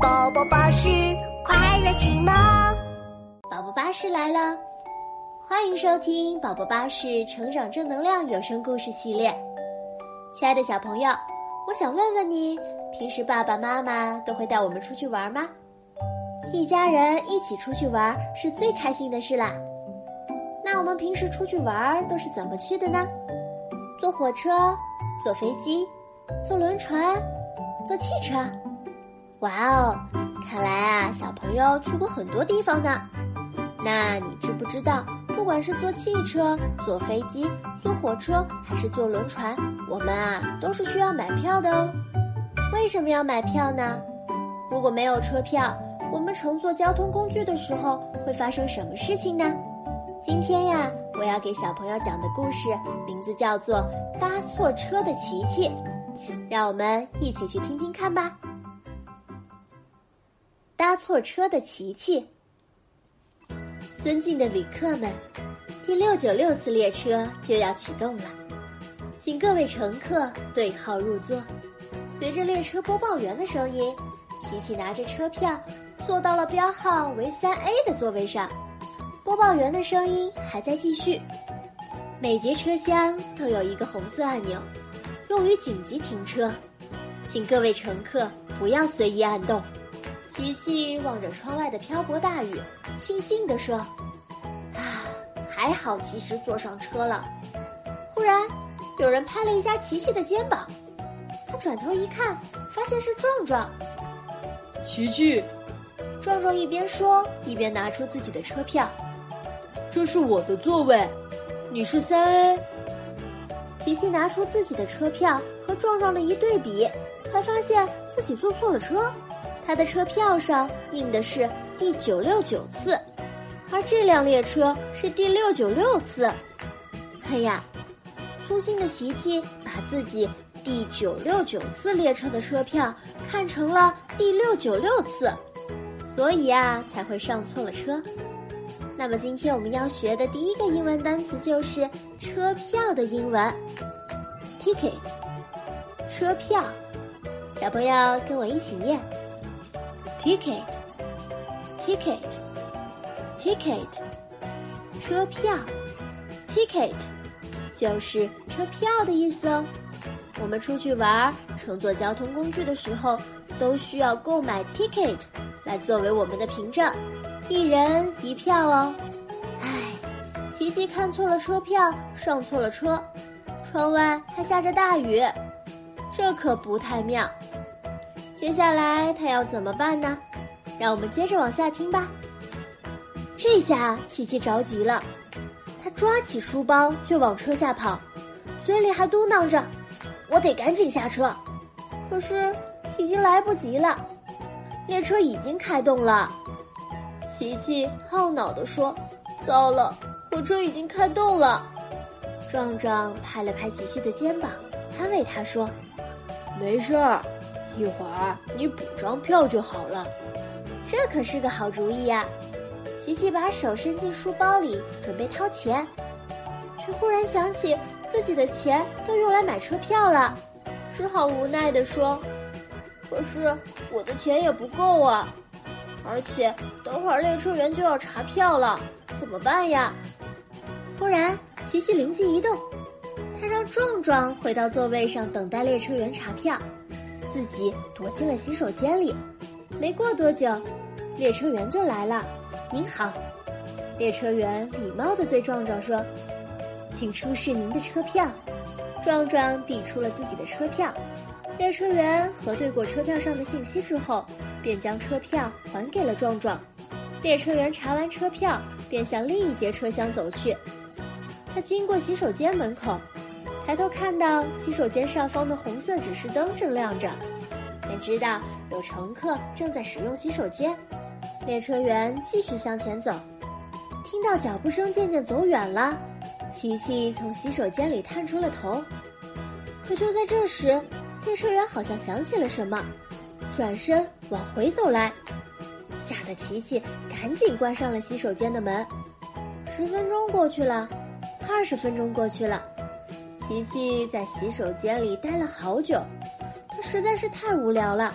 宝宝巴士快乐启蒙，宝宝巴士来了，欢迎收听宝宝巴士成长正能量有声故事系列。亲爱的小朋友，我想问问你，平时爸爸妈妈都会带我们出去玩吗？一家人一起出去玩是最开心的事啦。那我们平时出去玩都是怎么去的呢？坐火车、坐飞机、坐轮船、坐汽车。哇哦，看来啊，小朋友去过很多地方呢。那你知不知道，不管是坐汽车、坐飞机、坐火车，还是坐轮船，我们啊都是需要买票的哦。为什么要买票呢？如果没有车票，我们乘坐交通工具的时候会发生什么事情呢？今天呀，我要给小朋友讲的故事名字叫做《搭错车的琪琪》，让我们一起去听听看吧。搭错车的琪琪，尊敬的旅客们，第六九六次列车就要启动了，请各位乘客对号入座。随着列车播报员的声音，琪琪拿着车票坐到了标号为三 A 的座位上。播报员的声音还在继续。每节车厢都有一个红色按钮，用于紧急停车，请各位乘客不要随意按动。琪琪望着窗外的瓢泼大雨，庆幸地说：“啊，还好及时坐上车了。”忽然，有人拍了一下琪琪的肩膀，他转头一看，发现是壮壮。琪琪，壮壮一边说，一边拿出自己的车票：“这是我的座位，你是三 A。”琪琪拿出自己的车票和壮壮的一对比，才发现自己坐错了车。他的车票上印的是第九六九次，而这辆列车是第六九六次。哎呀，粗心的琪琪把自己第九六九次列车的车票看成了第六九六次，所以啊才会上错了车。那么今天我们要学的第一个英文单词就是车票的英文，ticket，车票。小朋友跟我一起念。Ticket, ticket, ticket，车票，ticket，就是车票的意思哦。我们出去玩，乘坐交通工具的时候，都需要购买 ticket 来作为我们的凭证，一人一票哦。唉，琪琪看错了车票，上错了车，窗外还下着大雨，这可不太妙。接下来他要怎么办呢？让我们接着往下听吧。这下琪琪着急了，他抓起书包就往车下跑，嘴里还嘟囔着：“我得赶紧下车。”可是已经来不及了，列车已经开动了。琪琪懊恼地说：“糟了，火车已经开动了。”壮壮拍了拍琪琪的肩膀，安慰他说：“没事儿。”一会儿你补张票就好了，这可是个好主意呀！琪琪把手伸进书包里，准备掏钱，却忽然想起自己的钱都用来买车票了，只好无奈地说：“可是我的钱也不够啊，而且等会儿列车员就要查票了，怎么办呀？”忽然，琪琪灵机一动，他让壮壮回到座位上等待列车员查票。自己躲进了洗手间里，没过多久，列车员就来了。您好，列车员礼貌地对壮壮说：“请出示您的车票。”壮壮递出了自己的车票，列车员核对过车票上的信息之后，便将车票还给了壮壮。列车员查完车票，便向另一节车厢走去。他经过洗手间门口。抬头看到洗手间上方的红色指示灯正亮着，便知道有乘客正在使用洗手间。列车员继续向前走，听到脚步声渐渐走远了，琪琪从洗手间里探出了头。可就在这时，列车员好像想起了什么，转身往回走来，吓得琪琪赶紧关上了洗手间的门。十分钟过去了，二十分钟过去了。琪琪在洗手间里待了好久，他实在是太无聊了。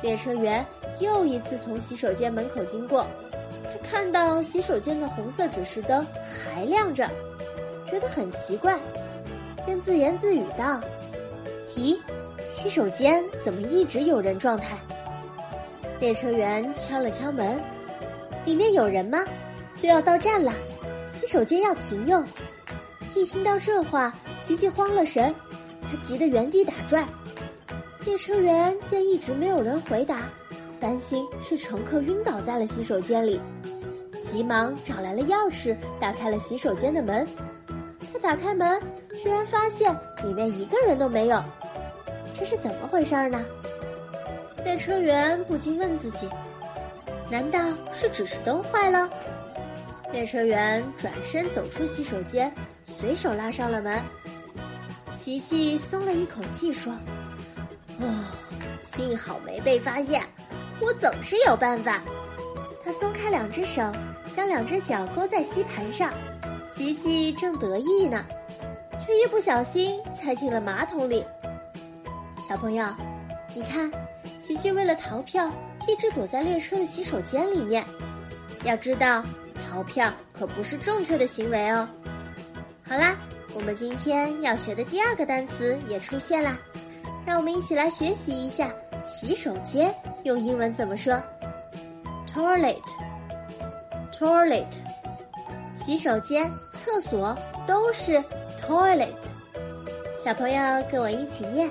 列车员又一次从洗手间门口经过，他看到洗手间的红色指示灯还亮着，觉得很奇怪，便自言自语道：“咦，洗手间怎么一直有人状态？”列车员敲了敲门：“里面有人吗？就要到站了，洗手间要停用。”一听到这话，琪琪慌了神，他急得原地打转。列车员见一直没有人回答，担心是乘客晕倒在了洗手间里，急忙找来了钥匙，打开了洗手间的门。他打开门，居然发现里面一个人都没有，这是怎么回事儿呢？列车员不禁问自己：难道是指示灯坏了？列车员转身走出洗手间，随手拉上了门。琪琪松了一口气，说。哦，幸好没被发现，我总是有办法。他松开两只手，将两只脚勾在吸盘上。琪琪正得意呢，却一不小心踩进了马桶里。小朋友，你看，琪琪为了逃票，一直躲在列车的洗手间里面。要知道，逃票可不是正确的行为哦。好啦，我们今天要学的第二个单词也出现啦。让我们一起来学习一下洗手间用英文怎么说？toilet，toilet，洗手间、厕所都是 toilet。小朋友跟我一起念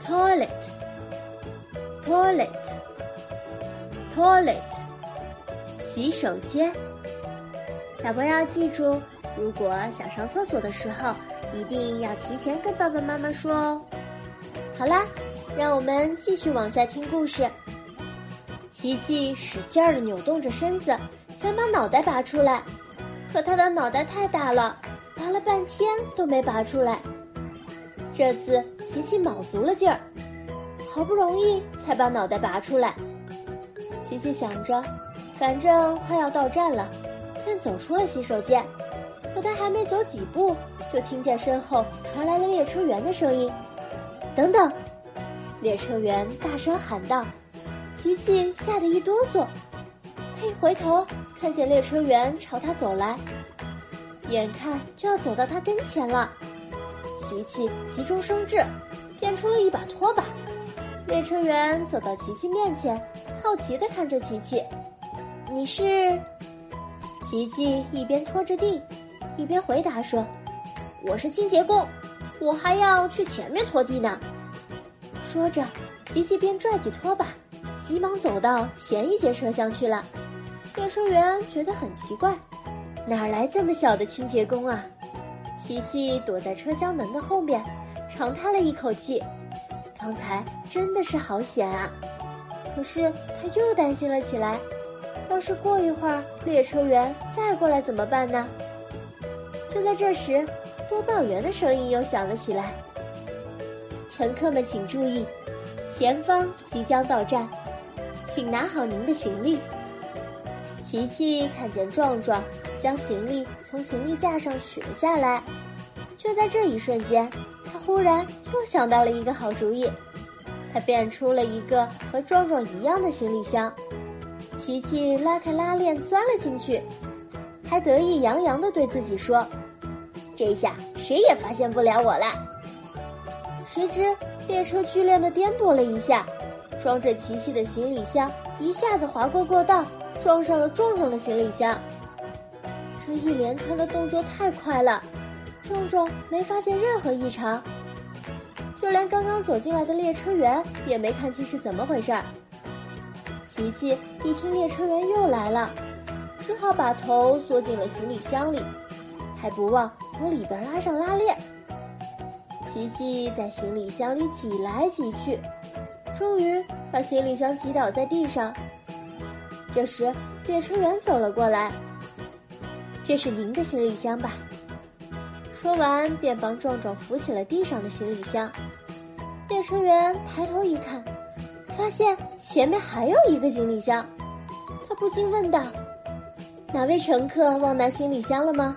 ：toilet，toilet，toilet，洗手间。小朋友记住，如果想上厕所的时候，一定要提前跟爸爸妈妈说哦。好啦，让我们继续往下听故事。奇迹使劲儿的扭动着身子，想把脑袋拔出来，可他的脑袋太大了，拔了半天都没拔出来。这次琪琪卯足了劲儿，好不容易才把脑袋拔出来。琪琪想着，反正快要到站了，便走出了洗手间。可他还没走几步，就听见身后传来了列车员的声音。等等！列车员大声喊道：“琪琪吓得一哆嗦，他一回头，看见列车员朝他走来，眼看就要走到他跟前了。琪琪急中生智，变出了一把拖把。列车员走到琪琪面前，好奇地看着琪琪：“你是？”琪琪一边拖着地，一边回答说：“我是清洁工。”我还要去前面拖地呢。说着，琪琪便拽起拖把，急忙走到前一节车厢去了。列车员觉得很奇怪，哪来这么小的清洁工啊？琪琪躲在车厢门的后面，长叹了一口气。刚才真的是好险啊！可是他又担心了起来，要是过一会儿列车员再过来怎么办呢？就在这时。播报员的声音又响了起来：“乘客们请注意，前方即将到站，请拿好您的行李。”琪琪看见壮壮将行李从行李架上取了下来，就在这一瞬间，他忽然又想到了一个好主意，他变出了一个和壮壮一样的行李箱。琪琪拉开拉链钻了进去，还得意洋洋地对自己说。这下谁也发现不了我了。谁知列车剧烈的颠簸了一下，装着琪琪的行李箱一下子滑过过道，撞上了壮壮的行李箱。这一连串的动作太快了，壮壮没发现任何异常，就连刚刚走进来的列车员也没看清是怎么回事儿。琪琪一听列车员又来了，只好把头缩进了行李箱里。还不忘从里边拉上拉链。琪琪在行李箱里挤来挤去，终于把行李箱挤倒在地上。这时，列车员走了过来：“这是您的行李箱吧？”说完，便帮壮壮扶起了地上的行李箱。列车员抬头一看，发现前面还有一个行李箱，他不禁问道：“哪位乘客忘拿行李箱了吗？”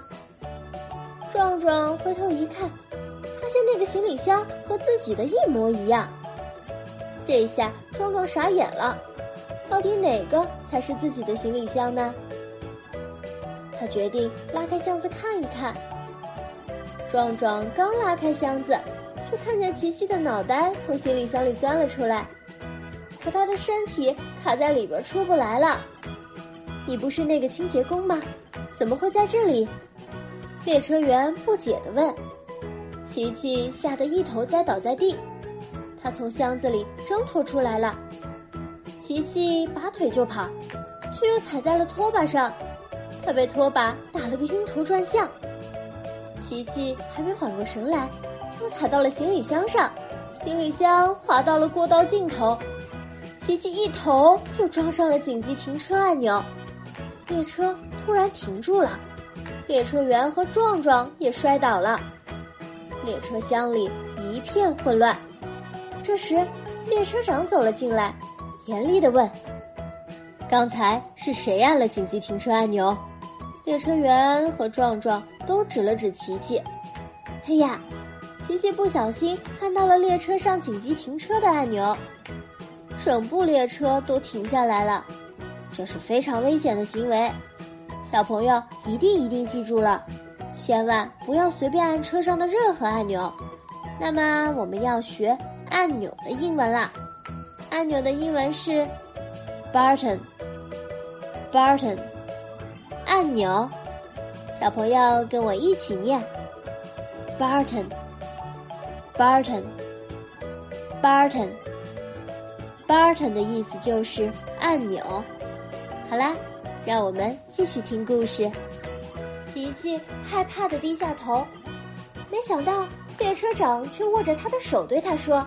壮壮回头一看，发现那个行李箱和自己的一模一样。这下壮壮傻眼了，到底哪个才是自己的行李箱呢？他决定拉开箱子看一看。壮壮刚拉开箱子，就看见琪琪的脑袋从行李箱里钻了出来，可他的身体卡在里边出不来了。你不是那个清洁工吗？怎么会在这里？列车员不解地问。琪琪吓得一头栽倒在地，他从箱子里挣脱出来了。琪琪拔腿就跑，却又踩在了拖把上。他被拖把打了个晕头转向，琪琪还没缓过神来，又踩到了行李箱上，行李箱滑到了过道尽头，琪琪一头就撞上了紧急停车按钮，列车突然停住了，列车员和壮壮也摔倒了，列车厢里一片混乱。这时，列车长走了进来，严厉地问：“刚才是谁按了紧急停车按钮？”列车员和壮壮都指了指琪琪。哎呀，琪琪不小心按到了列车上紧急停车的按钮，整部列车都停下来了。这是非常危险的行为，小朋友一定一定记住了，千万不要随便按车上的任何按钮。那么我们要学按钮的英文啦，按钮的英文是 button，button。按钮，小朋友跟我一起念：button，button，button，button 的意思就是按钮。好啦，让我们继续听故事。琪琪害怕的低下头，没想到列车长却握着他的手对他说：“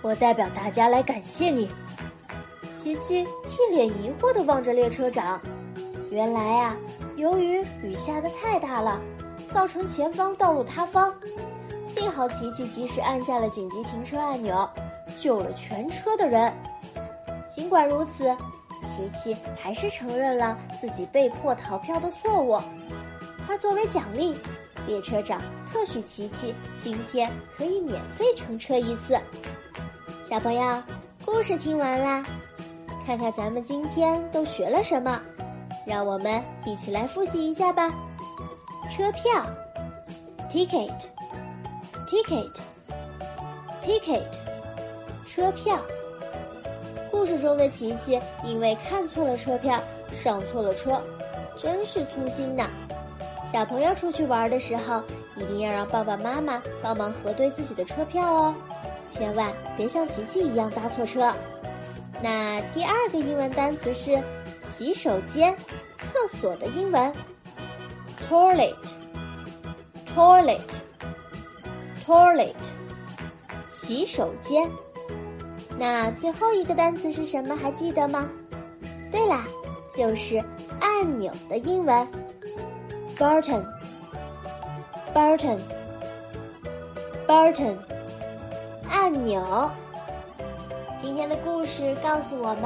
我代表大家来感谢你。”琪琪一脸疑惑的望着列车长。原来啊，由于雨下的太大了，造成前方道路塌方。幸好琪琪及时按下了紧急停车按钮，救了全车的人。尽管如此，琪琪还是承认了自己被迫逃票的错误。而作为奖励，列车长特许琪琪今天可以免费乘车一次。小朋友，故事听完啦，看看咱们今天都学了什么。让我们一起来复习一下吧。车票，ticket，ticket，ticket，车票。故事中的琪琪因为看错了车票，上错了车，真是粗心呐。小朋友出去玩的时候，一定要让爸爸妈妈帮忙核对自己的车票哦，千万别像琪琪一样搭错车。那第二个英文单词是。洗手间，厕所的英文，toilet，toilet，toilet，洗手间。那最后一个单词是什么？还记得吗？对啦，就是按钮的英文，button，button，button，按钮。今天的故事告诉我们。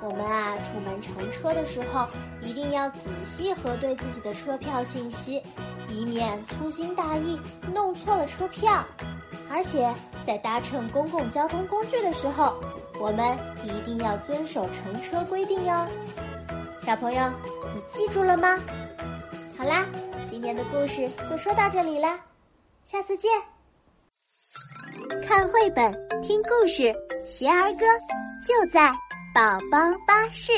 我们啊，出门乘车的时候一定要仔细核对自己的车票信息，以免粗心大意弄错了车票。而且在搭乘公共交通工具的时候，我们一定要遵守乘车规定哟。小朋友，你记住了吗？好啦，今天的故事就说到这里啦，下次见。看绘本，听故事，学儿歌，就在。宝宝巴士。